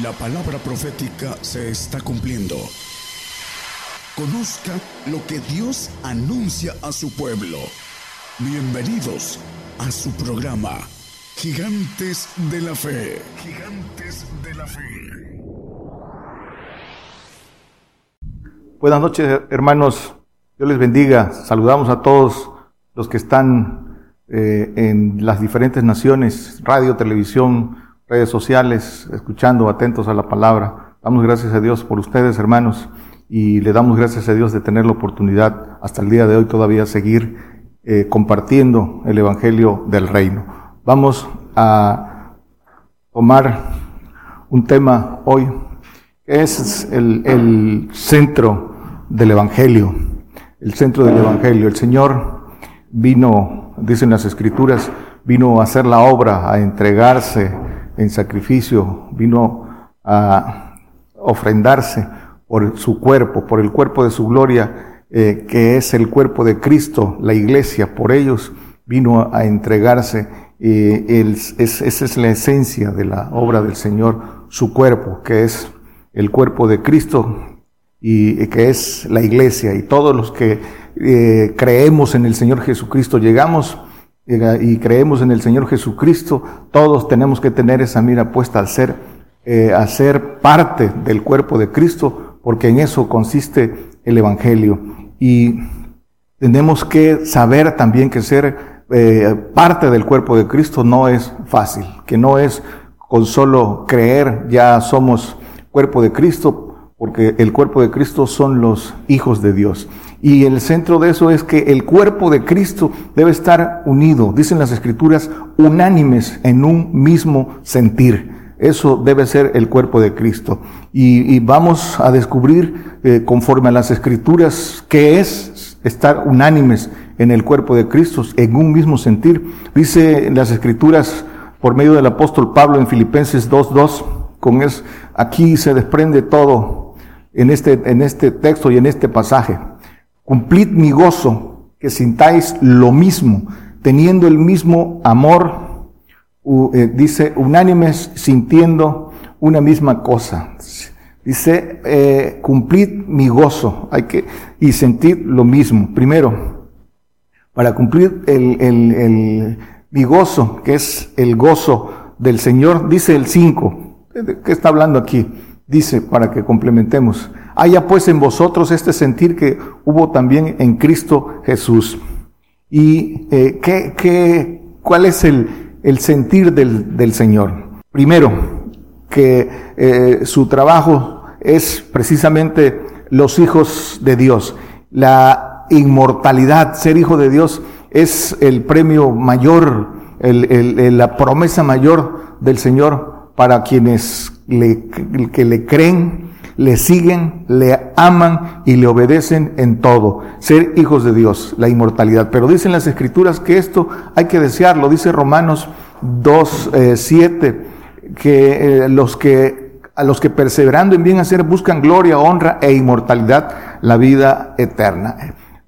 La palabra profética se está cumpliendo. Conozca lo que Dios anuncia a su pueblo. Bienvenidos a su programa, Gigantes de la Fe. Gigantes de la Fe. Buenas noches, hermanos. Dios les bendiga. Saludamos a todos los que están eh, en las diferentes naciones, radio, televisión, redes sociales, escuchando, atentos a la palabra. Damos gracias a Dios por ustedes, hermanos, y le damos gracias a Dios de tener la oportunidad hasta el día de hoy todavía seguir eh, compartiendo el Evangelio del Reino. Vamos a tomar un tema hoy que es el, el centro del Evangelio, el centro del Evangelio. El Señor vino, dicen las Escrituras, vino a hacer la obra, a entregarse, en sacrificio, vino a ofrendarse por su cuerpo, por el cuerpo de su gloria, eh, que es el cuerpo de Cristo, la iglesia, por ellos vino a entregarse. Eh, esa es la esencia de la obra del Señor, su cuerpo, que es el cuerpo de Cristo y que es la iglesia. Y todos los que eh, creemos en el Señor Jesucristo llegamos y creemos en el Señor Jesucristo, todos tenemos que tener esa mira puesta al ser, eh, a ser parte del cuerpo de Cristo, porque en eso consiste el Evangelio. Y tenemos que saber también que ser eh, parte del cuerpo de Cristo no es fácil, que no es con solo creer ya somos cuerpo de Cristo, porque el cuerpo de Cristo son los hijos de Dios. Y el centro de eso es que el cuerpo de Cristo debe estar unido, dicen las escrituras, unánimes en un mismo sentir. Eso debe ser el cuerpo de Cristo. Y, vamos a descubrir, eh, conforme a las escrituras, qué es estar unánimes en el cuerpo de Cristo, en un mismo sentir. Dice las escrituras por medio del apóstol Pablo en Filipenses 2.2, con es, aquí se desprende todo en este, en este texto y en este pasaje. Cumplid mi gozo, que sintáis lo mismo, teniendo el mismo amor, eh, dice, unánimes, sintiendo una misma cosa. Dice, eh, cumplid mi gozo, hay que, y sentir lo mismo. Primero, para cumplir el, el, el, mi gozo, que es el gozo del Señor, dice el 5, ¿qué está hablando aquí? Dice, para que complementemos, Haya pues en vosotros este sentir que hubo también en Cristo Jesús. ¿Y eh, ¿qué, qué, cuál es el, el sentir del, del, Señor? Primero, que eh, su trabajo es precisamente los hijos de Dios. La inmortalidad, ser hijo de Dios, es el premio mayor, el, el, la promesa mayor del Señor para quienes le, que le creen le siguen, le aman y le obedecen en todo. Ser hijos de Dios, la inmortalidad. Pero dicen las escrituras que esto hay que desearlo. Dice Romanos 2, 7, eh, que eh, los que a los que perseverando en bien hacer buscan gloria, honra e inmortalidad, la vida eterna.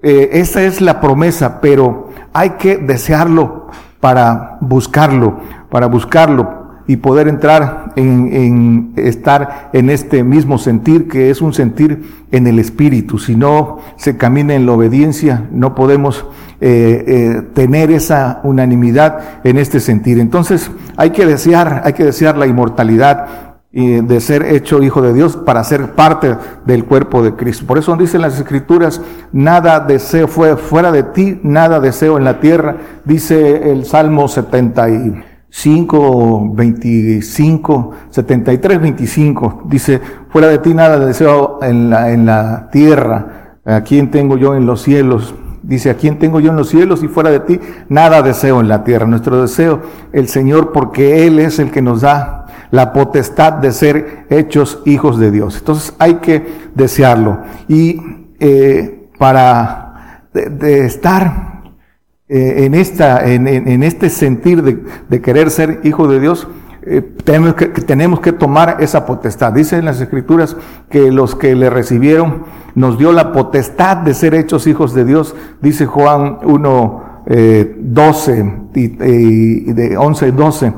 Eh, esa es la promesa, pero hay que desearlo para buscarlo, para buscarlo y poder entrar en, estar en este mismo sentir que es un sentir en el espíritu. Si no se camina en la obediencia, no podemos eh, eh, tener esa unanimidad en este sentir. Entonces hay que desear, hay que desear la inmortalidad eh, de ser hecho hijo de Dios para ser parte del cuerpo de Cristo. Por eso dicen las escrituras, nada deseo fue fuera de ti, nada deseo en la tierra, dice el Salmo 70 y 5, 25, 73, 25. Dice, fuera de ti nada deseo en la, en la tierra. ¿A quién tengo yo en los cielos? Dice, ¿a quién tengo yo en los cielos? Y fuera de ti nada deseo en la tierra. Nuestro deseo, el Señor, porque Él es el que nos da la potestad de ser hechos hijos de Dios. Entonces hay que desearlo. Y eh, para de estar eh, en, esta, en, en, este sentir de, de, querer ser hijo de Dios, eh, tenemos, que, tenemos que tomar esa potestad. Dice en las escrituras que los que le recibieron nos dio la potestad de ser hechos hijos de Dios. Dice Juan 1, eh, 12, y, y de 11 y 12.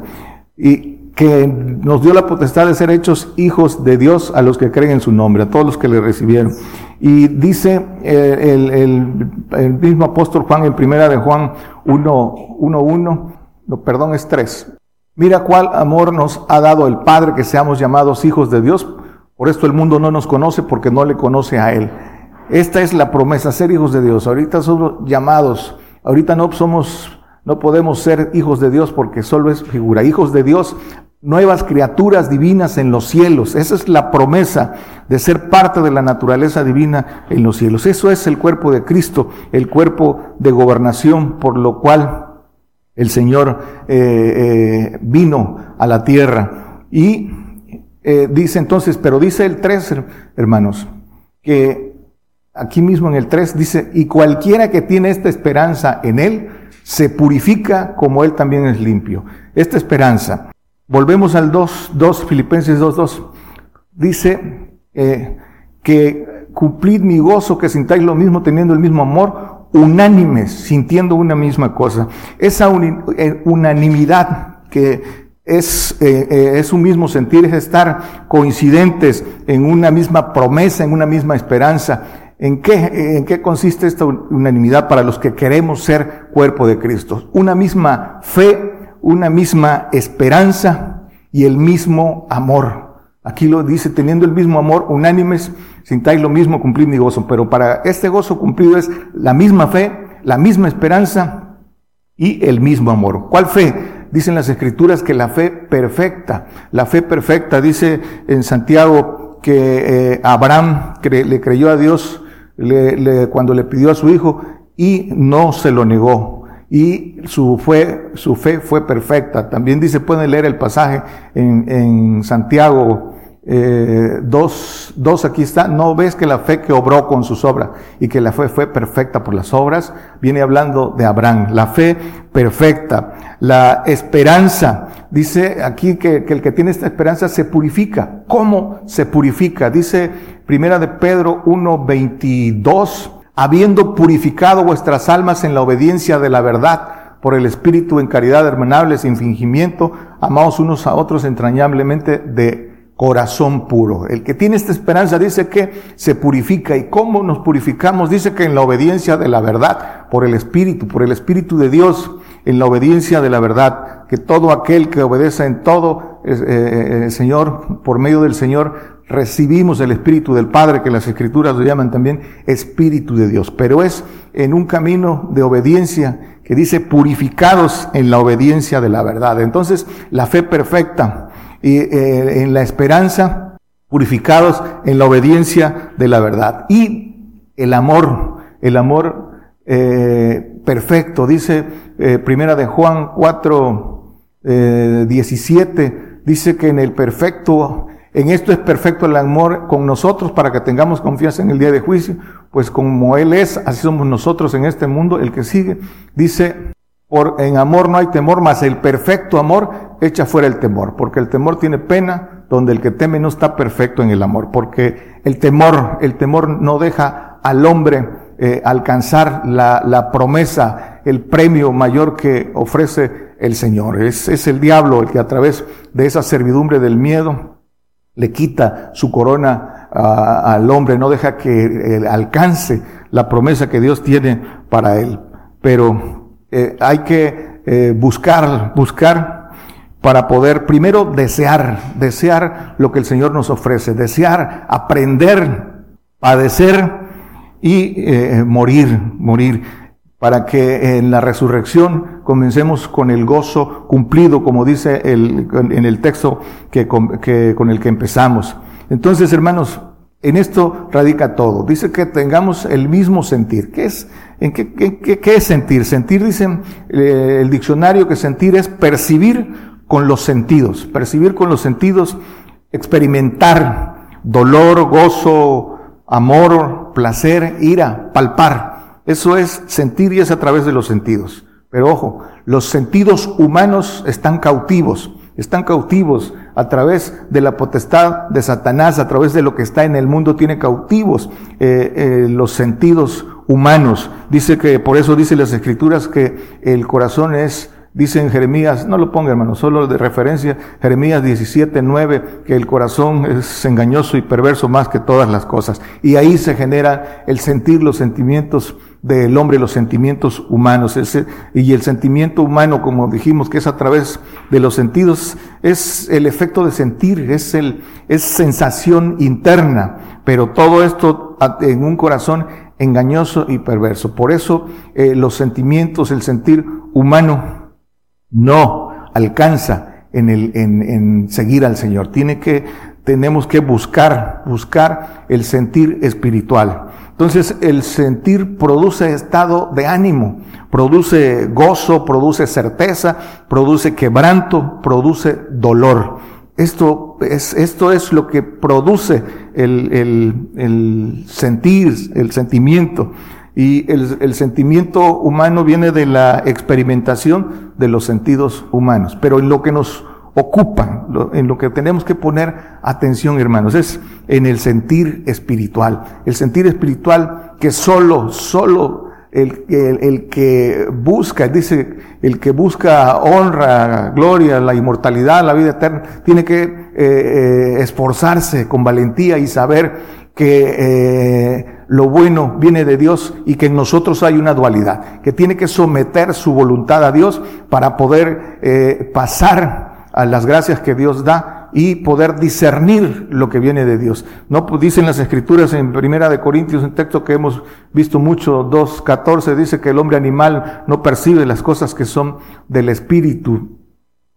Y que nos dio la potestad de ser hechos hijos de Dios a los que creen en su nombre, a todos los que le recibieron. Y dice el, el, mismo apóstol Juan en primera de Juan 1.1, no, perdón, es 3. Mira cuál amor nos ha dado el Padre que seamos llamados hijos de Dios. Por esto el mundo no nos conoce porque no le conoce a Él. Esta es la promesa, ser hijos de Dios. Ahorita somos llamados, ahorita no somos, no podemos ser hijos de Dios porque solo es figura. Hijos de Dios, nuevas criaturas divinas en los cielos. Esa es la promesa de ser parte de la naturaleza divina en los cielos. Eso es el cuerpo de Cristo, el cuerpo de gobernación por lo cual el Señor eh, eh, vino a la tierra. Y eh, dice entonces, pero dice el 3, hermanos, que aquí mismo en el 3 dice, y cualquiera que tiene esta esperanza en Él, se purifica como Él también es limpio. Esta esperanza. Volvemos al 2, 2 Filipenses 2, 2. Dice eh, que cumplid mi gozo, que sintáis lo mismo teniendo el mismo amor, unánimes, sintiendo una misma cosa. Esa eh, unanimidad que es, eh, es un mismo sentir, es estar coincidentes en una misma promesa, en una misma esperanza. ¿En qué, ¿En qué consiste esta unanimidad para los que queremos ser cuerpo de Cristo? Una misma fe, una misma esperanza y el mismo amor. Aquí lo dice, teniendo el mismo amor, unánimes, sintáis lo mismo, cumplir mi gozo. Pero para este gozo cumplido es la misma fe, la misma esperanza y el mismo amor. ¿Cuál fe? Dicen las escrituras que la fe perfecta, la fe perfecta, dice en Santiago que eh, Abraham le creyó a Dios cuando le pidió a su hijo y no se lo negó. Y su, fue, su fe fue perfecta. También dice, pueden leer el pasaje en, en Santiago eh, dos, dos aquí está, no ves que la fe que obró con sus obras y que la fe fue perfecta por las obras, viene hablando de Abraham, la fe perfecta, la esperanza, dice aquí que, que el que tiene esta esperanza se purifica. ¿Cómo se purifica? Dice primera de Pedro 1.22, habiendo purificado vuestras almas en la obediencia de la verdad, por el Espíritu en caridad hermanable, sin fingimiento, amados unos a otros entrañablemente de corazón puro. El que tiene esta esperanza dice que se purifica. ¿Y cómo nos purificamos? Dice que en la obediencia de la verdad, por el Espíritu, por el Espíritu de Dios, en la obediencia de la verdad, que todo aquel que obedece en todo, eh, eh, Señor, por medio del Señor, recibimos el Espíritu del Padre, que las Escrituras lo llaman también Espíritu de Dios. Pero es en un camino de obediencia que dice purificados en la obediencia de la verdad. Entonces, la fe perfecta, y eh, en la esperanza, purificados en la obediencia de la verdad. Y el amor, el amor eh, perfecto, dice eh, primera de Juan 4, 17, dice que en el perfecto, en esto es perfecto el amor con nosotros para que tengamos confianza en el día de juicio, pues como Él es, así somos nosotros en este mundo, el que sigue, dice, por, en amor no hay temor, mas el perfecto amor echa fuera el temor, porque el temor tiene pena, donde el que teme no está perfecto en el amor, porque el temor, el temor no deja al hombre eh, alcanzar la, promesa, el premio mayor que ofrece el Señor. Es el diablo el que a través de esa servidumbre del miedo le quita su corona al hombre, no deja que alcance la promesa que Dios tiene para él. Pero eh, hay que eh, buscar, buscar para poder primero desear, desear lo que el Señor nos ofrece, desear, aprender, padecer y eh, morir, morir, para que en la resurrección comencemos con el gozo cumplido, como dice el, en el texto que, que, con el que empezamos. Entonces, hermanos, en esto radica todo. Dice que tengamos el mismo sentir. ¿Qué es, en qué, qué, es sentir? Sentir, dicen eh, el diccionario, que sentir es percibir con los sentidos. Percibir con los sentidos, experimentar dolor, gozo, amor, placer, ira, palpar. Eso es sentir y es a través de los sentidos. Pero ojo, los sentidos humanos están cautivos están cautivos a través de la potestad de Satanás, a través de lo que está en el mundo, tiene cautivos eh, eh, los sentidos humanos. Dice que, por eso dice las escrituras que el corazón es Dice Jeremías, no lo ponga hermano, solo de referencia, Jeremías 17, 9, que el corazón es engañoso y perverso más que todas las cosas. Y ahí se genera el sentir los sentimientos del hombre, los sentimientos humanos. y el sentimiento humano, como dijimos, que es a través de los sentidos, es el efecto de sentir, es, el, es sensación interna. Pero todo esto en un corazón engañoso y perverso. Por eso eh, los sentimientos, el sentir humano, no alcanza en, el, en, en seguir al Señor. Tiene que, tenemos que buscar, buscar el sentir espiritual. Entonces el sentir produce estado de ánimo, produce gozo, produce certeza, produce quebranto, produce dolor. Esto es, esto es lo que produce el, el, el sentir, el sentimiento. Y el, el, sentimiento humano viene de la experimentación de los sentidos humanos. Pero en lo que nos ocupa, en lo que tenemos que poner atención, hermanos, es en el sentir espiritual. El sentir espiritual que solo, solo el, el, que busca, dice, el que busca honra, gloria, la inmortalidad, la vida eterna, tiene que eh, eh, esforzarse con valentía y saber que eh, lo bueno viene de Dios y que en nosotros hay una dualidad, que tiene que someter su voluntad a Dios para poder pasar a las gracias que Dios da y poder discernir lo que viene de Dios. No pues, dicen las escrituras en Primera de Corintios, un texto que hemos visto mucho, 2.14, dice que el hombre animal no percibe las cosas que son del espíritu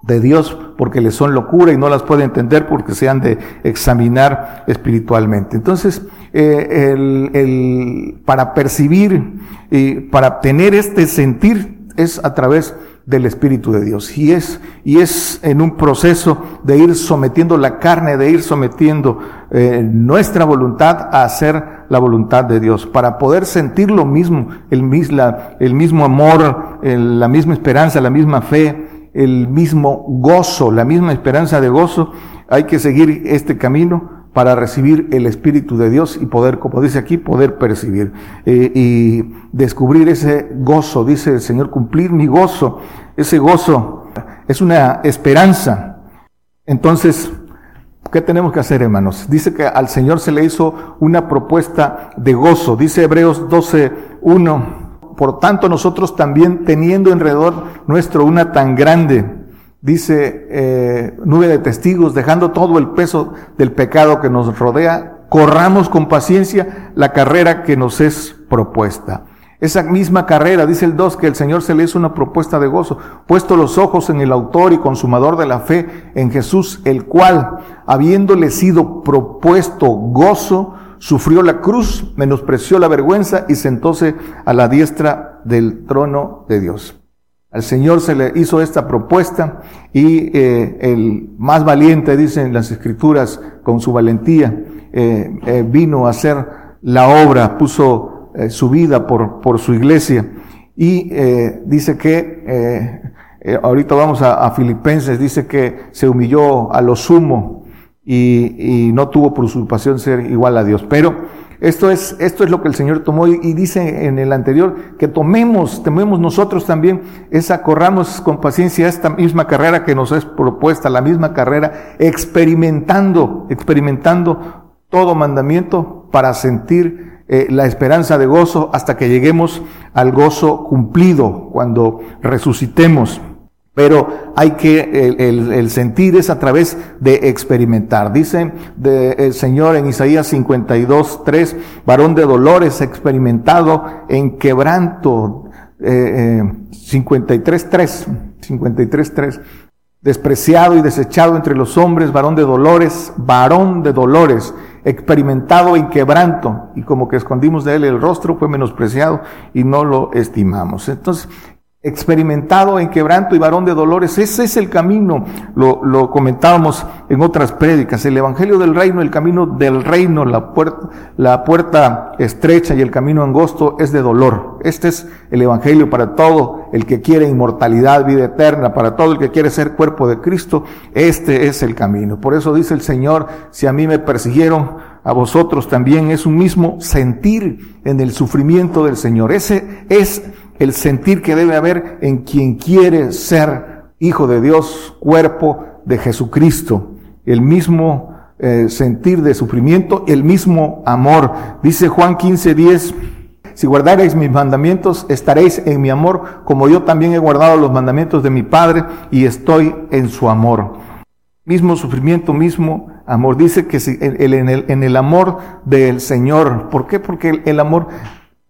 de Dios porque le son locura y no las puede entender porque se han de examinar espiritualmente. Entonces, eh, el, el, para percibir y para tener este sentir es a través del Espíritu de Dios. Y es, y es en un proceso de ir sometiendo la carne, de ir sometiendo eh, nuestra voluntad a hacer la voluntad de Dios, para poder sentir lo mismo, el, el mismo amor, la misma esperanza, la misma fe, el mismo gozo, la misma esperanza de gozo. Hay que seguir este camino para recibir el Espíritu de Dios y poder, como dice aquí, poder percibir eh, y descubrir ese gozo, dice el Señor, cumplir mi gozo. Ese gozo es una esperanza. Entonces, ¿qué tenemos que hacer, hermanos? Dice que al Señor se le hizo una propuesta de gozo. Dice Hebreos 12, 1. Por tanto, nosotros también teniendo alrededor nuestro una tan grande dice eh, nube de testigos, dejando todo el peso del pecado que nos rodea, corramos con paciencia la carrera que nos es propuesta. Esa misma carrera, dice el 2, que el Señor se le hizo una propuesta de gozo, puesto los ojos en el autor y consumador de la fe, en Jesús, el cual, habiéndole sido propuesto gozo, sufrió la cruz, menospreció la vergüenza y sentóse a la diestra del trono de Dios. Al Señor se le hizo esta propuesta y eh, el más valiente, dicen las escrituras, con su valentía, eh, eh, vino a hacer la obra, puso su vida por, por su iglesia. Y dice que, ahorita vamos a, a, Filipenses, dice que se humilló a lo sumo y, y no tuvo por usurpación ser igual a Dios. Pero esto es, esto es lo que el Señor tomó y, dice en el anterior que tomemos, tomemos nosotros también esa, corramos con paciencia esta misma carrera que nos es propuesta, la misma carrera, experimentando, experimentando todo mandamiento para sentir eh, la esperanza de gozo hasta que lleguemos al gozo cumplido cuando resucitemos. Pero hay que, el, sentir es a través de experimentar. Dice el Señor en Isaías 52, 3, varón de dolores experimentado en quebranto, eh, 53, 3, 53, 3, despreciado y desechado entre los hombres, varón de dolores, varón de dolores, experimentado en quebranto, y como que escondimos de él el rostro, fue menospreciado y no lo estimamos. Entonces, experimentado en quebranto y varón de dolores. Ese es el camino, lo, lo, comentábamos en otras prédicas, el Evangelio del Reino, el camino del reino, la puerta, la puerta estrecha y el camino angosto es de dolor. Este es el Evangelio para todo el que quiere inmortalidad, vida eterna, para todo el que quiere ser cuerpo de Cristo, este es el camino. Por eso dice el Señor, si a mí me persiguieron, a vosotros también es un mismo sentir en el sufrimiento del Señor. Ese es el sentir que debe haber en quien quiere ser hijo de Dios, cuerpo de Jesucristo, el mismo eh, sentir de sufrimiento, el mismo amor. Dice Juan 15, 10, si guardaréis mis mandamientos, estaréis en mi amor, como yo también he guardado los mandamientos de mi Padre y estoy en su amor. Mismo sufrimiento, mismo amor. Dice que en, el, en el amor del Señor. ¿Por qué? Porque el, amor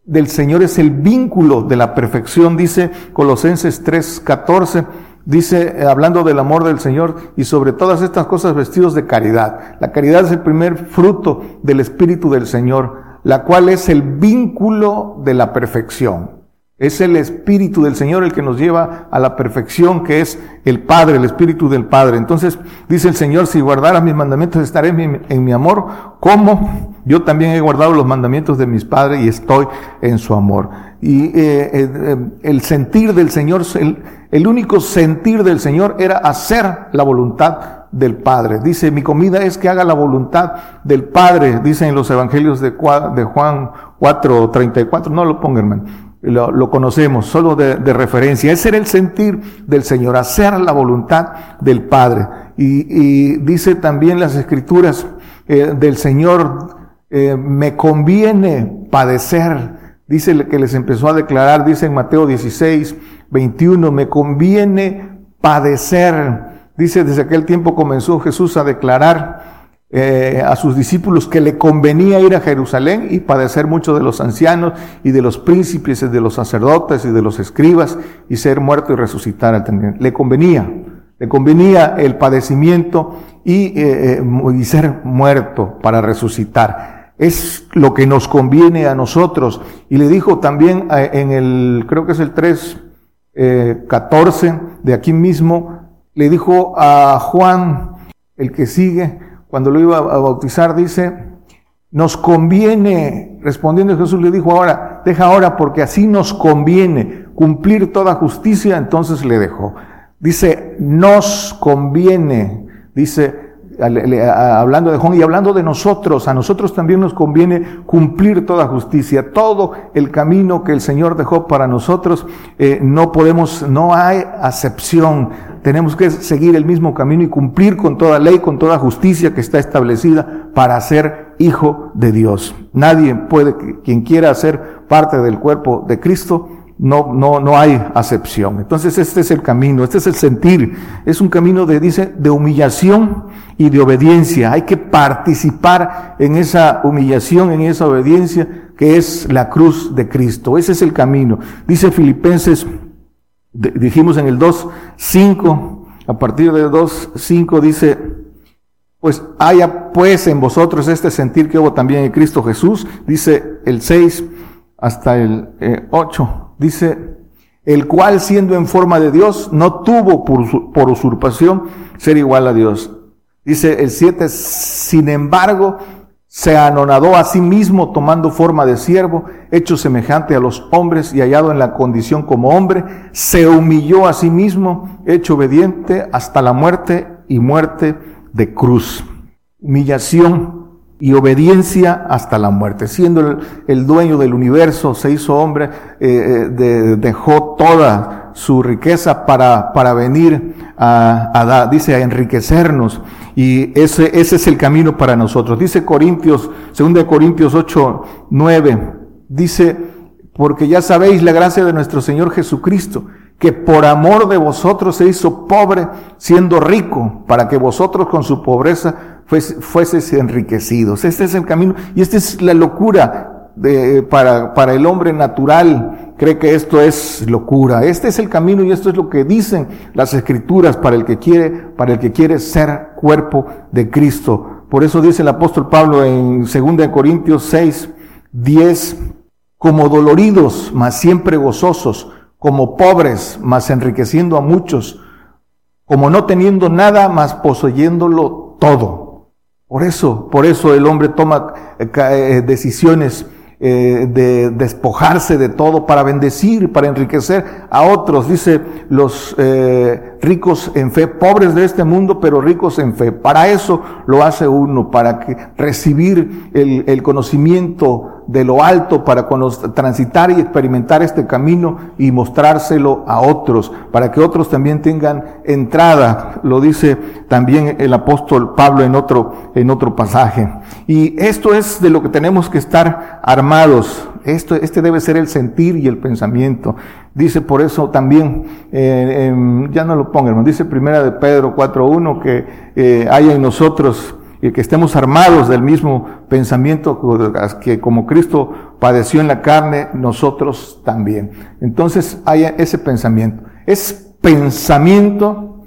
del Señor es el vínculo de la perfección, dice Colosenses 3:14 dice, eh, hablando del amor del Señor y sobre todas estas cosas vestidos de caridad. La caridad es el primer fruto del Espíritu del Señor, la cual es el vínculo de la perfección. Es el Espíritu del Señor el que nos lleva a la perfección que es el Padre, el Espíritu del Padre. Entonces dice el Señor, si guardaras mis mandamientos estaré en mi, amor, como yo también he guardado los mandamientos de mis padres y estoy en su amor. Y eh, eh, el sentir del Señor, el, el único sentir del Señor era hacer la voluntad del Padre. Dice, mi comida es que haga la voluntad del Padre, dice en los evangelios de, de Juan 4, 34. No lo pongan, hermano. Lo, lo, conocemos, solo de, de, referencia. Ese era el sentir del Señor, hacer la voluntad del Padre. Y, y dice también las escrituras eh, del Señor, eh, me conviene padecer. Dice que les empezó a declarar, dice en Mateo 16, 21, me conviene padecer. Dice, desde aquel tiempo comenzó Jesús a declarar eh, a sus discípulos que le convenía ir a Jerusalén y padecer mucho de los ancianos y de los príncipes y de los sacerdotes y de los escribas y ser muerto y resucitar al Le convenía, le convenía el padecimiento y, eh, y ser muerto para resucitar. Es lo que nos conviene a nosotros. Y le dijo también en el, creo que es el 3, 14 de aquí mismo, le dijo a Juan, el que sigue, cuando lo iba a bautizar, dice, nos conviene, respondiendo Jesús le dijo ahora, deja ahora porque así nos conviene cumplir toda justicia, entonces le dejó. Dice, nos conviene, dice, hablando de Juan y hablando de nosotros, a nosotros también nos conviene cumplir toda justicia, todo el camino que el Señor dejó para nosotros, eh, no podemos, no hay acepción, tenemos que seguir el mismo camino y cumplir con toda ley, con toda justicia que está establecida para ser hijo de Dios. Nadie puede, quien quiera ser parte del cuerpo de Cristo, no, no, no hay acepción. Entonces este es el camino, este es el sentir. Es un camino de, dice, de humillación y de obediencia. Hay que participar en esa humillación, en esa obediencia que es la cruz de Cristo. Ese es el camino. Dice Filipenses, dijimos en el 2, 5, a partir del 2, 5 dice, pues haya pues en vosotros este sentir que hubo también en Cristo Jesús. Dice el 6 hasta el 8. Eh, dice, el cual siendo en forma de Dios, no tuvo por, por usurpación ser igual a Dios. Dice el 7, sin embargo, se anonadó a sí mismo tomando forma de siervo, hecho semejante a los hombres y hallado en la condición como hombre, se humilló a sí mismo, hecho obediente hasta la muerte y muerte de cruz. Humillación y obediencia hasta la muerte. Siendo el, dueño del universo, se hizo hombre, eh, eh, dejó toda su riqueza para, para venir a, a, dice, a enriquecernos. Y ese, ese es el camino para nosotros. Dice Corintios, 2 Corintios 8, 9, dice, porque ya sabéis la gracia de nuestro Señor Jesucristo, que por amor de vosotros se hizo pobre, siendo rico, para que vosotros con su pobreza fueses enriquecidos. Este es el camino y esta es la locura de, para, para el hombre natural. Cree que esto es locura. Este es el camino y esto es lo que dicen las escrituras para el que quiere, para el que quiere ser cuerpo de Cristo. Por eso dice el apóstol Pablo en 2 Corintios 6, 10, como doloridos, mas siempre gozosos, como pobres, mas enriqueciendo a muchos, como no teniendo nada, mas poseyéndolo todo. Por eso, por eso el hombre toma eh, eh, decisiones eh, de despojarse de todo para bendecir, para enriquecer a otros. Dice los ricos en fe, pobres de este mundo, pero ricos en fe. Para eso lo hace uno, para que recibir el, el conocimiento de lo alto para transitar y experimentar este camino y mostrárselo a otros, para que otros también tengan entrada, lo dice también el apóstol Pablo en otro, en otro pasaje. Y esto es de lo que tenemos que estar armados. Esto, este debe ser el sentir y el pensamiento. Dice por eso también, eh, ya no lo pongan, dice primera de Pedro 4.1 que eh, haya en nosotros y que estemos armados del mismo pensamiento que como Cristo padeció en la carne, nosotros también. Entonces haya ese pensamiento. Es pensamiento,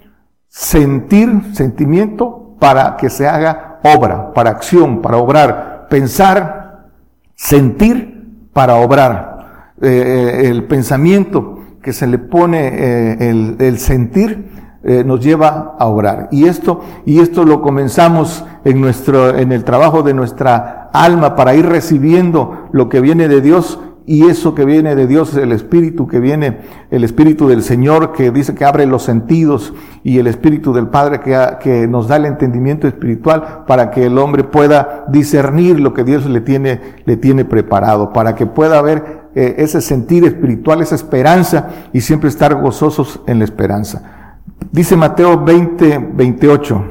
sentir, sentimiento para que se haga obra, para acción, para obrar. Pensar, sentir para obrar. Eh, eh, el pensamiento que se le pone eh, el, el sentir eh, nos lleva a orar. Y esto, y esto lo comenzamos en nuestro, en el trabajo de nuestra alma para ir recibiendo lo que viene de Dios. Y eso que viene de Dios es el Espíritu que viene, el Espíritu del Señor que dice que abre los sentidos y el Espíritu del Padre que, nos da el entendimiento espiritual para que el hombre pueda discernir lo que Dios le tiene, le tiene preparado, para que pueda haber eh, ese sentir espiritual, esa esperanza y siempre estar gozosos en la esperanza. Dice Mateo 20, 28,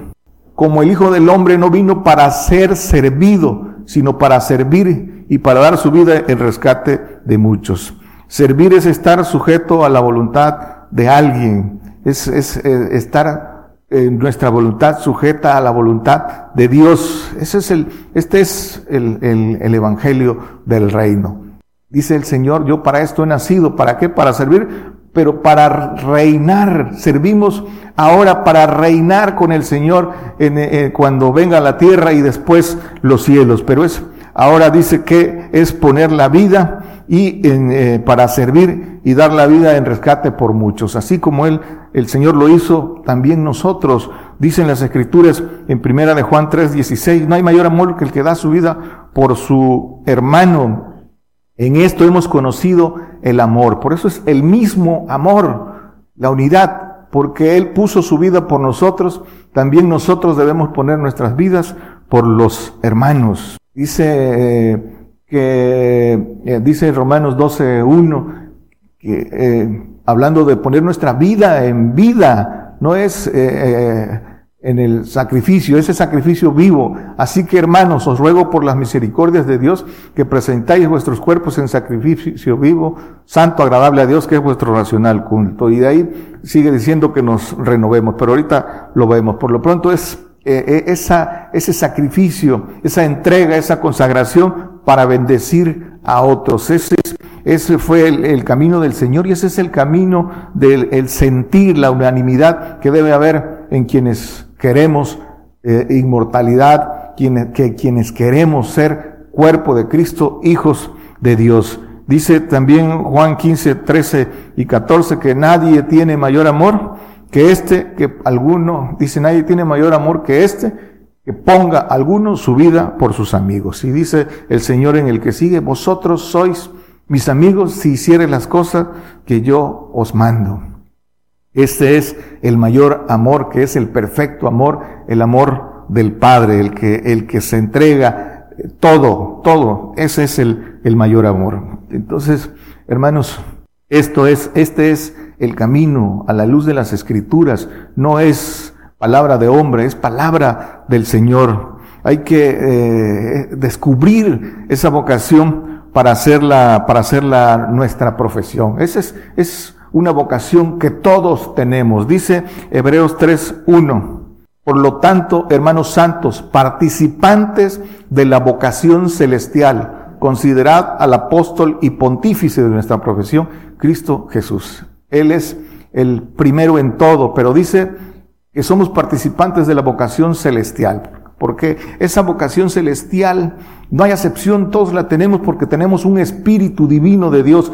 como el Hijo del Hombre no vino para ser servido, sino para servir y para dar su vida en rescate de muchos. Servir es estar sujeto a la voluntad de alguien, es, es, eh, estar en nuestra voluntad sujeta a la voluntad de Dios. Ese es el, este es el, el, el Evangelio del Reino. Dice el Señor, yo para esto he nacido. ¿Para qué? Para servir pero para reinar. Servimos ahora para reinar con el Señor en, eh, cuando venga la tierra y después los cielos. Pero es ahora dice que es poner la vida y eh, para servir y dar la vida en rescate por muchos. Así como él, el Señor lo hizo, también nosotros. Dicen las Escrituras en primera de Juan 3:16, no hay mayor amor que el que da su vida por su hermano. En esto hemos conocido el amor. Por eso es el mismo amor, la unidad, porque Él puso su vida por nosotros, también nosotros debemos poner nuestras vidas por los hermanos. Dice eh, que, eh, dice Romanos 12, 1, que eh, hablando de poner nuestra vida en vida, no es en el sacrificio, ese sacrificio vivo. Así que hermanos, os ruego por las misericordias de Dios que presentáis vuestros cuerpos en sacrificio vivo, santo, agradable a Dios, que es vuestro racional culto. Y de ahí sigue diciendo que nos renovemos, pero ahorita lo vemos. Por lo pronto es eh, eh, esa, ese sacrificio, esa entrega, esa consagración para bendecir a otros. Ese, ese fue el, camino del Señor y ese es el camino del el sentir, la unanimidad que debe haber en quienes queremos eh, inmortalidad, quienes, que, quienes queremos ser cuerpo de Cristo, hijos de Dios. Dice también Juan 15, 13 y 14 que nadie tiene mayor amor que este, que alguno, dice nadie tiene mayor amor que este, que ponga alguno su vida por sus amigos. Y dice el Señor en el que sigue, vosotros sois mis amigos si hicieres las cosas que yo os mando. Este es el mayor amor, que es el perfecto amor, el amor del Padre, el que, el que se entrega todo, todo. Ese es el, el mayor amor. Entonces, hermanos, esto es, este es el camino a la luz de las escrituras. No es palabra de hombre, es palabra del Señor. Hay que eh, descubrir esa vocación para hacerla, para hacerla nuestra profesión. Esa es, es una vocación que todos tenemos. Dice Hebreos 3.1. Por lo tanto, hermanos santos, participantes de la vocación celestial, considerad al apóstol y pontífice de nuestra profesión, Cristo Jesús. Él es el primero en todo, pero dice que somos participantes de la vocación celestial, porque esa vocación celestial no hay acepción, todos la tenemos porque tenemos un espíritu divino de Dios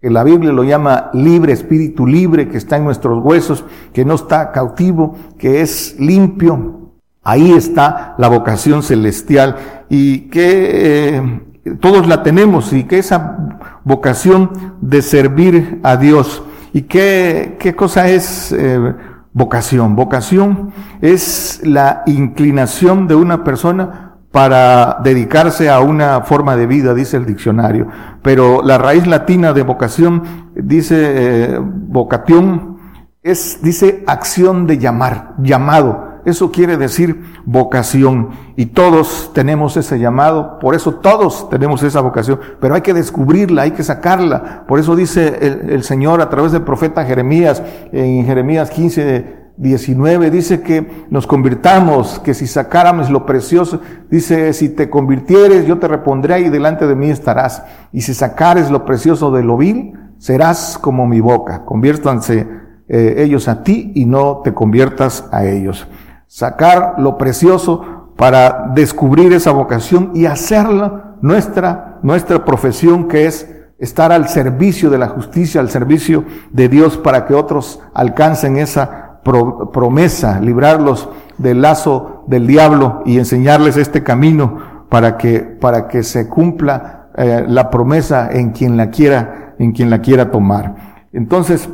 que la Biblia lo llama libre, espíritu libre, que está en nuestros huesos, que no está cautivo, que es limpio. Ahí está la vocación celestial y que eh, todos la tenemos y que esa vocación de servir a Dios. ¿Y qué, qué cosa es eh, vocación. Vocación es la inclinación de una persona para dedicarse a una forma de vida, dice el diccionario. Pero la raíz latina de vocación dice eh, vocación, es, dice acción de llamar, llamado. Eso quiere decir vocación. Y todos tenemos ese llamado, por eso todos tenemos esa vocación, pero hay que descubrirla, hay que sacarla. Por eso dice el, Señor a través del profeta Jeremías, en Jeremías 15, 19 dice que nos convirtamos, que si sacáramos lo precioso, dice, si te convirtieres, yo te repondré y delante de mí estarás. Y si sacares lo precioso de lo vil, serás como mi boca. Conviértanse eh, ellos a ti y no te conviertas a ellos. Sacar lo precioso para descubrir esa vocación y hacerla nuestra, nuestra profesión que es estar al servicio de la justicia, al servicio de Dios para que otros alcancen esa promesa, librarlos del lazo del diablo y enseñarles este camino para que, para que se cumpla eh, la promesa en quien la quiera, en quien la quiera tomar. Entonces,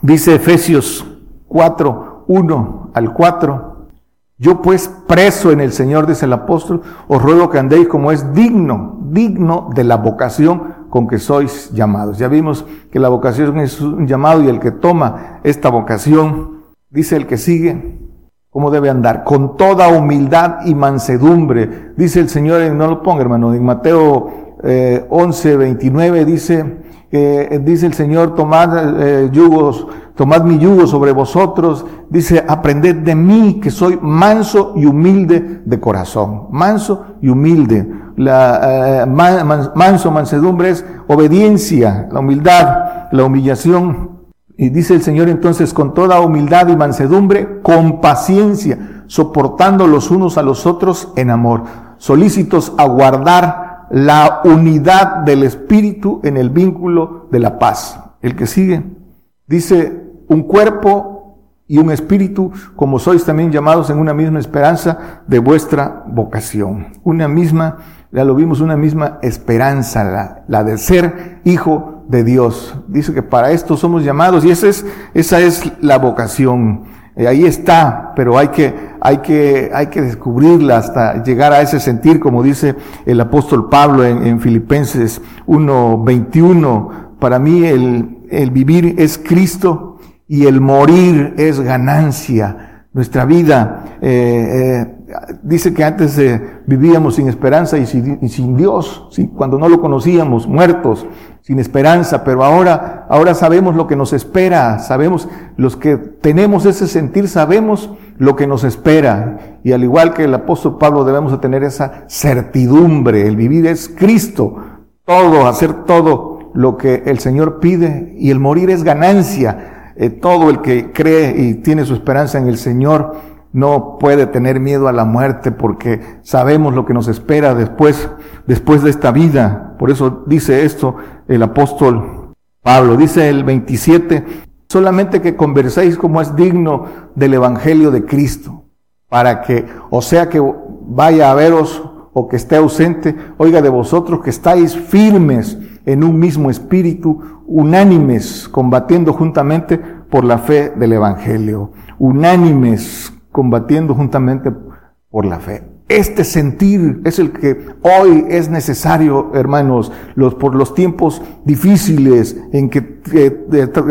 dice Efesios 4, 1 al 4, yo pues preso en el Señor, dice el apóstol, os ruego que andéis como es digno, digno de la vocación con que sois llamados. Ya vimos que la vocación es un llamado y el que toma esta vocación Dice el que sigue, ¿cómo debe andar? Con toda humildad y mansedumbre. Dice el Señor, no lo ponga hermano, en Mateo eh, 11, 29 dice, eh, dice el Señor, tomad eh, yugos, tomad mi yugo sobre vosotros. Dice, aprended de mí que soy manso y humilde de corazón. Manso y humilde. La, eh, manso, mansedumbre es obediencia, la humildad, la humillación y dice el Señor entonces, con toda humildad y mansedumbre, con paciencia, soportando los unos a los otros en amor, solícitos a guardar la unidad del Espíritu en el vínculo de la paz. El que sigue, dice, un cuerpo y un espíritu, como sois también llamados en una misma esperanza de vuestra vocación. Una misma, ya lo vimos, una misma esperanza, la, la de ser hijo de Dios. Dice que para esto somos llamados y esa es, esa es la vocación. Eh, ahí está, pero hay que, hay que, hay que descubrirla hasta llegar a ese sentir, como dice el apóstol Pablo en, en Filipenses 1.21. Para mí el, el vivir es Cristo y el morir es ganancia. Nuestra vida, eh, eh, dice que antes vivíamos sin esperanza y sin, Dios, cuando no lo conocíamos, muertos sin esperanza, pero ahora, ahora sabemos lo que nos espera, sabemos, los que tenemos ese sentir, sabemos lo que nos espera. Y al igual que el apóstol Pablo debemos de tener esa certidumbre, el vivir es Cristo, todo, hacer todo lo que el Señor pide y el morir es ganancia. Eh, todo el que cree y tiene su esperanza en el Señor no puede tener miedo a la muerte porque sabemos lo que nos espera después, después de esta vida. Por eso dice esto el apóstol Pablo. Dice el 27, solamente que converséis como es digno del Evangelio de Cristo, para que, o sea que vaya a veros o que esté ausente, oiga de vosotros que estáis firmes en un mismo espíritu, unánimes, combatiendo juntamente por la fe del Evangelio, unánimes, combatiendo juntamente por la fe. Este sentir es el que hoy es necesario, hermanos, los, por los tiempos difíciles en que,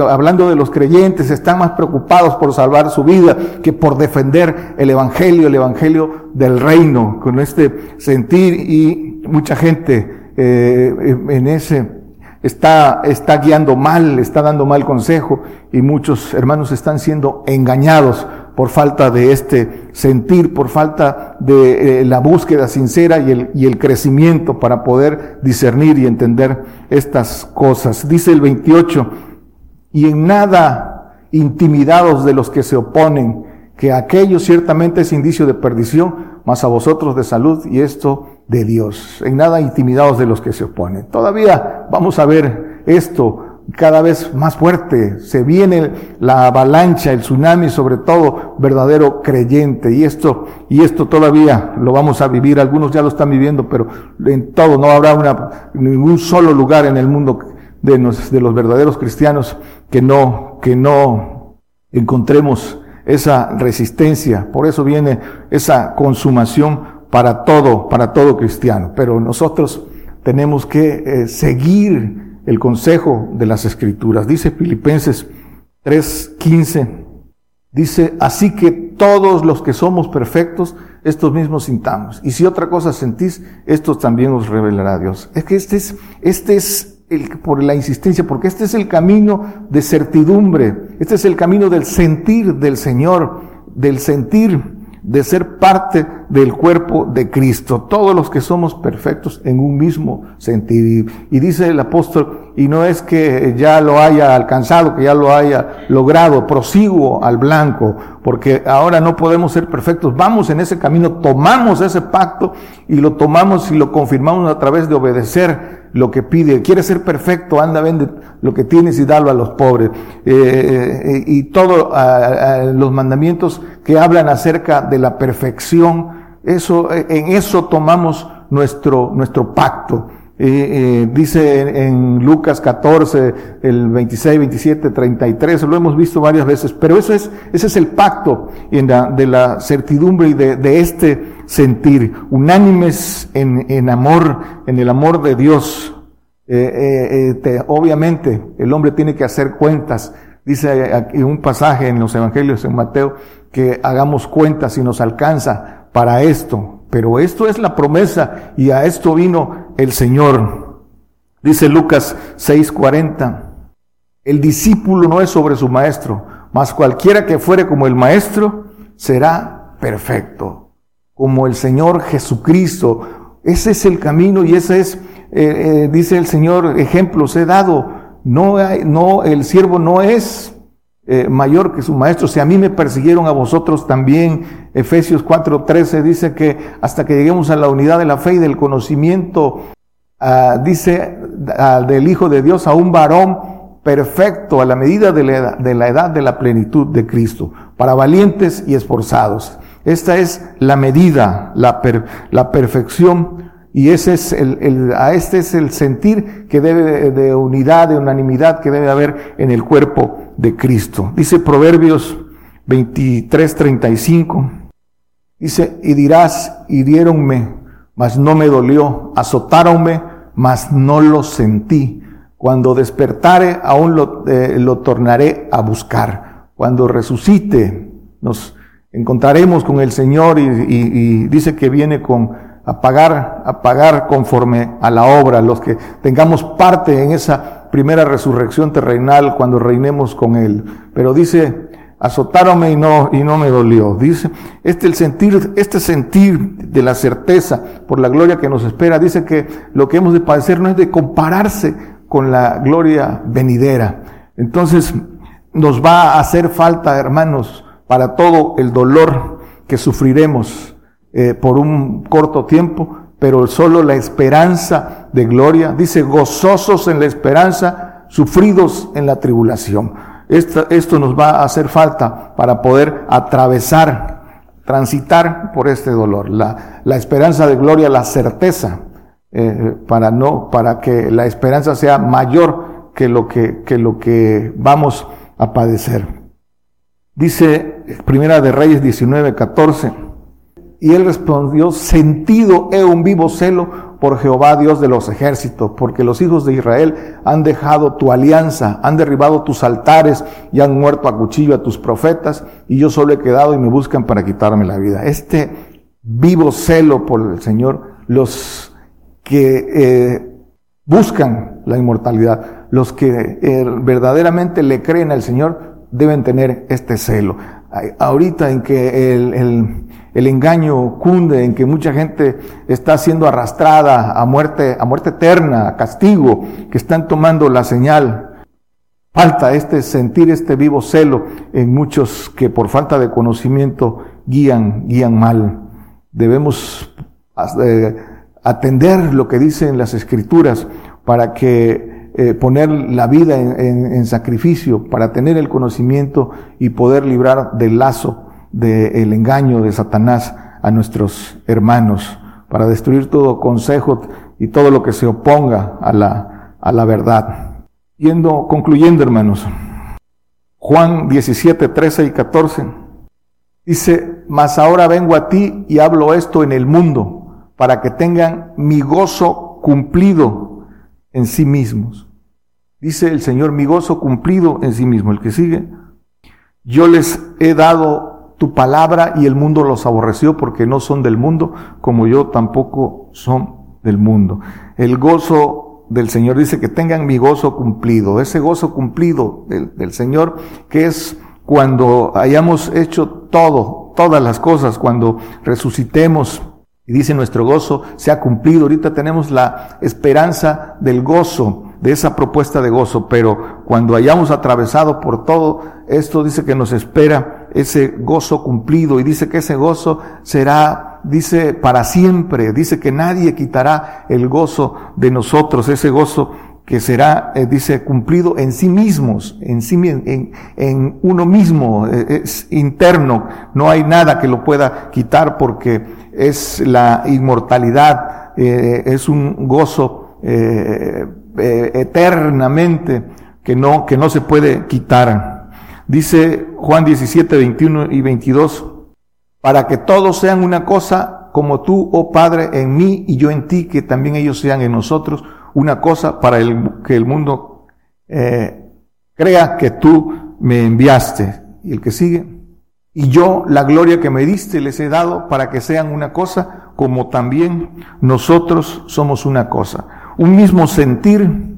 hablando de los creyentes, están más preocupados por salvar su vida que por defender el Evangelio, el Evangelio del reino, con este sentir y mucha gente eh, en ese está, está guiando mal, está dando mal consejo y muchos hermanos están siendo engañados por falta de este sentir, por falta de eh, la búsqueda sincera y el, y el crecimiento para poder discernir y entender estas cosas. Dice el 28, y en nada intimidados de los que se oponen, que aquello ciertamente es indicio de perdición, mas a vosotros de salud y esto de Dios. En nada intimidados de los que se oponen. Todavía vamos a ver esto cada vez más fuerte. Se viene la avalancha, el tsunami, sobre todo verdadero creyente. Y esto, y esto todavía lo vamos a vivir. Algunos ya lo están viviendo, pero en todo no habrá una, ningún solo lugar en el mundo de los, de los verdaderos cristianos que no, que no encontremos esa resistencia, por eso viene esa consumación para todo, para todo cristiano. Pero nosotros tenemos que eh, seguir el consejo de las escrituras. Dice Filipenses 3:15, dice, así que todos los que somos perfectos, estos mismos sintamos. Y si otra cosa sentís, esto también os revelará Dios. Es que este es, este es el, por la insistencia, porque este es el camino de certidumbre, este es el camino del sentir del Señor, del sentir de ser parte del cuerpo de Cristo, todos los que somos perfectos en un mismo sentido. Y dice el apóstol, y no es que ya lo haya alcanzado, que ya lo haya logrado, prosigo al blanco, porque ahora no podemos ser perfectos, vamos en ese camino, tomamos ese pacto y lo tomamos y lo confirmamos a través de obedecer lo que pide. Quiere ser perfecto, anda, vende lo que tienes y dalo a los pobres. Eh, eh, y todos los mandamientos que hablan acerca de la perfección, eso, en eso tomamos nuestro, nuestro pacto. Eh, dice en, Lucas 14, el 26, 27, 33, lo hemos visto varias veces, pero eso es, ese es el pacto de la certidumbre y de, este sentir, unánimes en, en, amor, en el amor de Dios. Eh, eh, obviamente el hombre tiene que hacer cuentas. Dice aquí un pasaje en los evangelios en Mateo que hagamos cuentas si nos alcanza para esto. Pero esto es la promesa y a esto vino el Señor. Dice Lucas 6:40, el discípulo no es sobre su maestro, mas cualquiera que fuere como el maestro será perfecto, como el Señor Jesucristo. Ese es el camino y ese es, eh, eh, dice el Señor, ejemplos he dado. No, hay, no, el siervo no es eh, mayor que su maestro. Si a mí me persiguieron a vosotros también, Efesios 4:13 dice que hasta que lleguemos a la unidad de la fe y del conocimiento, ah, dice ah, del Hijo de Dios a un varón perfecto a la medida de la, edad, de la edad de la plenitud de Cristo, para valientes y esforzados. Esta es la medida, la, la perfección y ese es el, el, a este es el sentir que debe de, unidad, de unanimidad que debe haber en el cuerpo de Cristo. Dice Proverbios 23, 35. Dice, y dirás, hiriéronme, mas no me dolió, azotáronme, mas no lo sentí. Cuando despertare, aún lo, eh, lo tornaré a buscar. Cuando resucite, nos encontraremos con el Señor y, y, y dice que viene con a pagar, a pagar conforme a la obra, los que tengamos parte en esa primera resurrección terrenal cuando reinemos con Él. Pero dice, azotáronme y no, y no me dolió. Dice, este el sentir, este sentir de la certeza por la gloria que nos espera, dice que lo que hemos de padecer no es de compararse con la gloria venidera. Entonces, nos va a hacer falta, hermanos, para todo el dolor que sufriremos eh, por un corto tiempo, pero solo la esperanza de gloria. Dice, gozosos en la esperanza, sufridos en la tribulación. Esto, esto nos va a hacer falta para poder atravesar, transitar por este dolor. La, la esperanza de gloria, la certeza, eh, para no, para que la esperanza sea mayor que lo que, que lo que vamos a padecer. Dice Primera de Reyes 19, 14. Y él respondió, sentido he un vivo celo por Jehová Dios de los ejércitos, porque los hijos de Israel han dejado tu alianza, han derribado tus altares y han muerto a cuchillo a tus profetas, y yo solo he quedado y me buscan para quitarme la vida. Este vivo celo por el Señor, los que eh, buscan la inmortalidad, los que eh, verdaderamente le creen al Señor, deben tener este celo. Ahorita en que el, el el engaño cunde, en que mucha gente está siendo arrastrada a muerte, a muerte eterna, a castigo, que están tomando la señal. Falta este sentir este vivo celo en muchos que por falta de conocimiento guían, guían mal. Debemos eh, atender lo que dicen las escrituras para que eh, poner la vida en sacrificio, para tener el conocimiento y poder librar del lazo del engaño de Satanás a nuestros hermanos, para destruir todo consejo y todo lo que se oponga a la, a la verdad. Yendo, concluyendo, hermanos, Juan 17, 13 y 14 Dice, mas ahora vengo a ti y hablo esto en el mundo, para que tengan mi gozo cumplido en sí mismos. Dice el Señor, mi gozo cumplido en sí mismo. El que sigue, yo les he dado tu palabra y el mundo los aborreció porque no son del mundo, como yo tampoco son del mundo. El gozo del Señor dice que tengan mi gozo cumplido, ese gozo cumplido del, del Señor que es cuando hayamos hecho todo, todas las cosas, cuando resucitemos, y dice nuestro gozo se ha cumplido. Ahorita tenemos la esperanza del gozo, de esa propuesta de gozo, pero cuando hayamos atravesado por todo esto, dice que nos espera ese gozo cumplido y dice que ese gozo será, dice, para siempre. Dice que nadie quitará el gozo de nosotros, ese gozo que será, eh, dice, cumplido en sí mismos, en sí, en, en uno mismo, eh, es interno, no hay nada que lo pueda quitar porque es la inmortalidad, eh, es un gozo eternamente que no, que no se puede quitar. Dice Juan 17, 21 y 22, para que todos sean una cosa como tú, oh Padre, en mí y yo en ti, que también ellos sean en nosotros una cosa para que el mundo eh, crea que tú me enviaste. Y el que sigue, y yo la gloria que me diste les he dado para que sean una cosa como también nosotros somos una cosa. Un mismo sentir,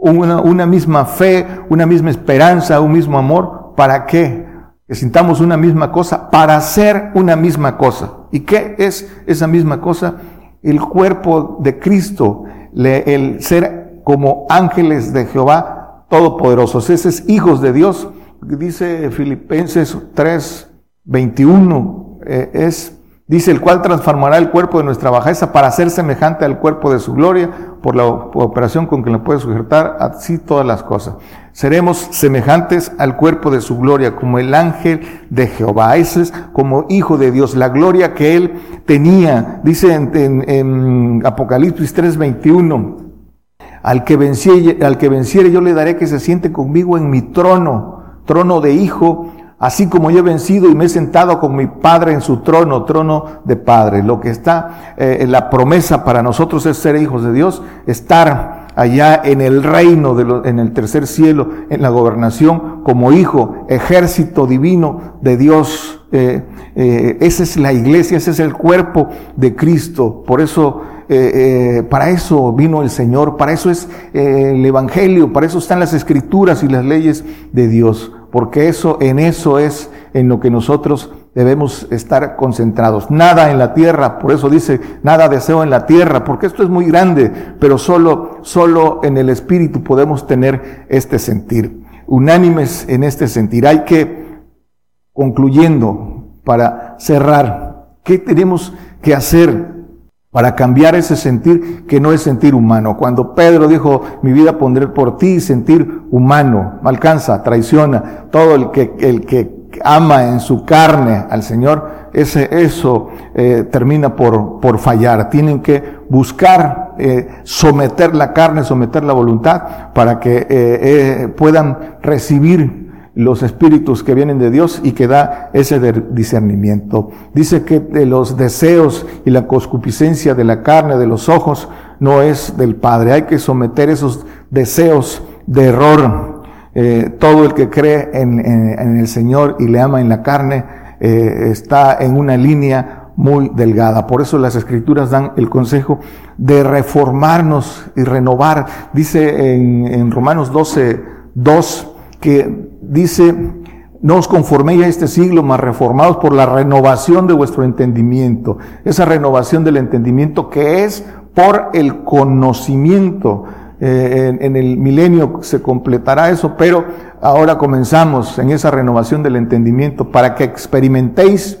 una, misma fe, una misma esperanza, un mismo amor. ¿Para qué? Que sintamos una misma cosa, para hacer una misma cosa. ¿Y qué es esa misma cosa? El cuerpo de Cristo, el ser como ángeles de Jehová todopoderosos, esos hijos de Dios, dice Filipenses 3, 21, eh, es, dice, el cual transformará el cuerpo de nuestra bajeza para ser semejante al cuerpo de su gloria, por la operación con que le puede sujetar así todas las cosas. Seremos semejantes al cuerpo de su gloria, como el ángel de Jehová. Ese es como hijo de Dios, la gloria que él tenía. Dice en, en, Apocalipsis 3:21, al que, venciere, al que venciere yo le daré que se siente conmigo en mi trono, trono de hijo, así como yo he vencido y me he sentado con mi Padre en su trono, trono de Padre. Lo que está eh, en la promesa para nosotros es ser hijos de Dios, estar allá en el reino, de en el tercer cielo, en la gobernación, como hijo, ejército divino de Dios. Eh, eh, esa es la iglesia, ese es el cuerpo de Cristo. Por eso, eh, para eso vino el Señor, para eso es el Evangelio, para eso están las escrituras y las leyes de Dios, porque eso, en eso es en lo que nosotros debemos estar concentrados. Nada en la tierra, por eso dice, nada deseo en la tierra, porque esto es muy grande, pero solo, solo en el espíritu podemos tener este sentir. Unánimes en este sentir. Hay que, concluyendo, para cerrar, ¿qué tenemos que hacer para cambiar ese sentir que no es sentir humano. Cuando Pedro dijo, mi vida pondré por ti, sentir humano, alcanza, traiciona, todo el que, el que ama en su carne al Señor, ese, eso eh, termina por, por fallar. Tienen que buscar eh, someter la carne, someter la voluntad para que eh, puedan recibir los espíritus que vienen de Dios y que da ese discernimiento. Dice que de los deseos y la concupiscencia de la carne, de los ojos, no es del Padre. Hay que someter esos deseos de error eh, todo el que cree en, el Señor y le ama en la carne eh, está en una línea muy delgada. Por eso las escrituras dan el consejo de reformarnos y renovar. Dice en, en Romanos 12, 2 que dice, no os conforméis a este siglo, mas reformados por la renovación de vuestro entendimiento. Esa renovación del entendimiento que es por el conocimiento eh, en, el milenio se completará eso, pero ahora comenzamos en esa renovación del entendimiento para que experimentéis,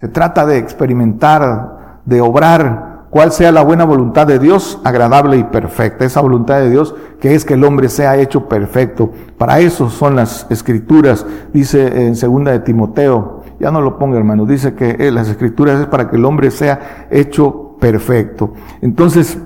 se trata de experimentar, de obrar cuál sea la buena voluntad de Dios, agradable y perfecta. Esa voluntad de Dios que es que el hombre sea hecho perfecto. Para eso son las escrituras, dice en segunda de Timoteo, ya no lo ponga hermano, dice que eh, las escrituras es para que el hombre sea hecho perfecto. Entonces,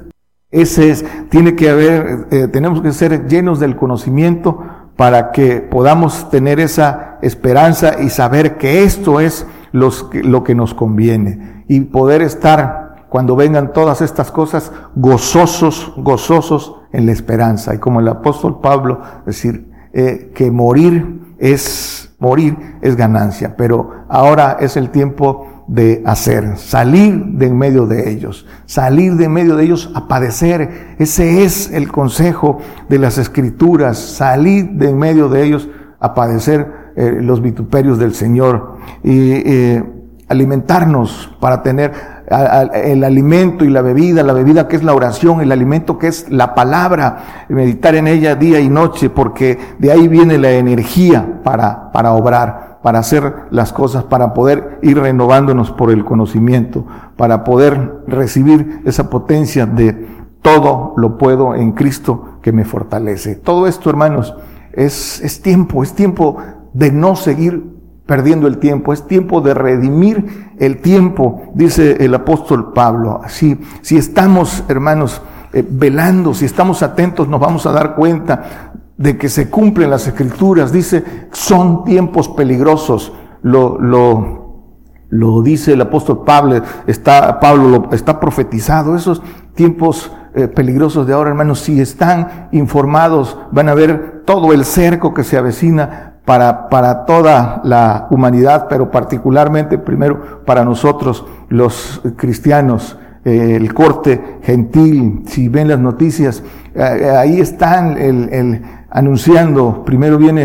ese es, tiene que haber, eh, tenemos que ser llenos del conocimiento para que podamos tener esa esperanza y saber que esto es lo que nos conviene y poder estar cuando vengan todas estas cosas gozosos, gozosos en la esperanza. Y como el apóstol Pablo, decir, eh, que morir es, morir es ganancia, pero ahora es el tiempo de hacer, salir de en medio de ellos, salir de en medio de ellos a padecer. Ese es el consejo de las escrituras, salir de en medio de ellos a padecer eh, los vituperios del Señor y eh, alimentarnos para tener el alimento y la bebida, la bebida que es la oración, el alimento que es la palabra, meditar en ella día y noche, porque de ahí viene la energía para, para obrar para hacer las cosas, para poder ir renovándonos por el conocimiento, para poder recibir esa potencia de todo lo puedo en Cristo que me fortalece. Todo esto, hermanos, es, es tiempo, es tiempo de no seguir perdiendo el tiempo, es tiempo de redimir el tiempo, dice el apóstol Pablo. Si, si estamos, hermanos, eh, velando, si estamos atentos, nos vamos a dar cuenta de que se cumplen las escrituras. Dice, son tiempos peligrosos. Lo, lo, lo dice el apóstol Pablo, está, Pablo lo, está profetizado. Esos tiempos eh, peligrosos de ahora, hermanos, si están informados, van a ver todo el cerco que se avecina para, para toda la humanidad, pero particularmente primero para nosotros los cristianos. Eh, el corte gentil, si ven las noticias, eh, ahí están el, el, anunciando, primero viene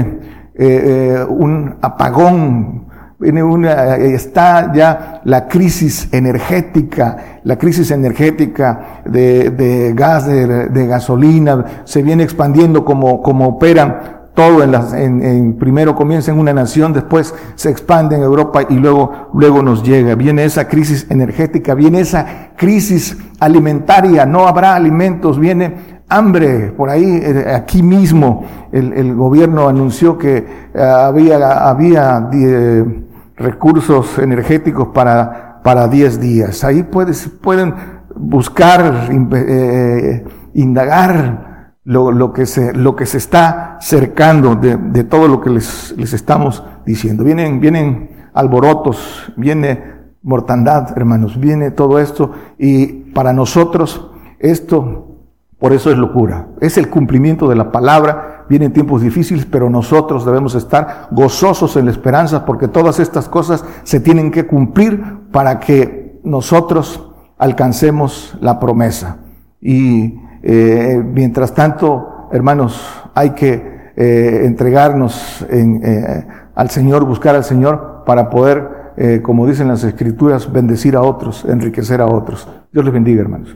eh, eh, un apagón, viene una, está ya la crisis energética, la crisis energética de, de gas, de, de, gasolina, se viene expandiendo como, como operan todo en, las, en, en, primero comienza en una nación, después se expande en Europa y luego, luego nos llega. Viene esa crisis energética, viene esa crisis alimentaria, no habrá alimentos, viene hambre. Por ahí, eh, aquí mismo, el, gobierno anunció que eh, había, había eh, recursos energéticos para, para 10 días. Ahí puedes, pueden buscar, indagar lo, lo, que se, lo que se está cercando de, de todo lo que les, les estamos diciendo. Vienen, vienen alborotos, viene mortandad, hermanos, viene todo esto y para nosotros esto por eso es locura. Es el cumplimiento de la palabra. Vienen tiempos difíciles, pero nosotros debemos estar gozosos en la esperanza porque todas estas cosas se tienen que cumplir para que nosotros alcancemos la promesa. Y eh, mientras tanto, hermanos, hay que eh, entregarnos eh, al Señor, buscar al Señor para poder, como dicen las Escrituras, bendecir a otros, enriquecer a otros. Dios les bendiga, hermanos.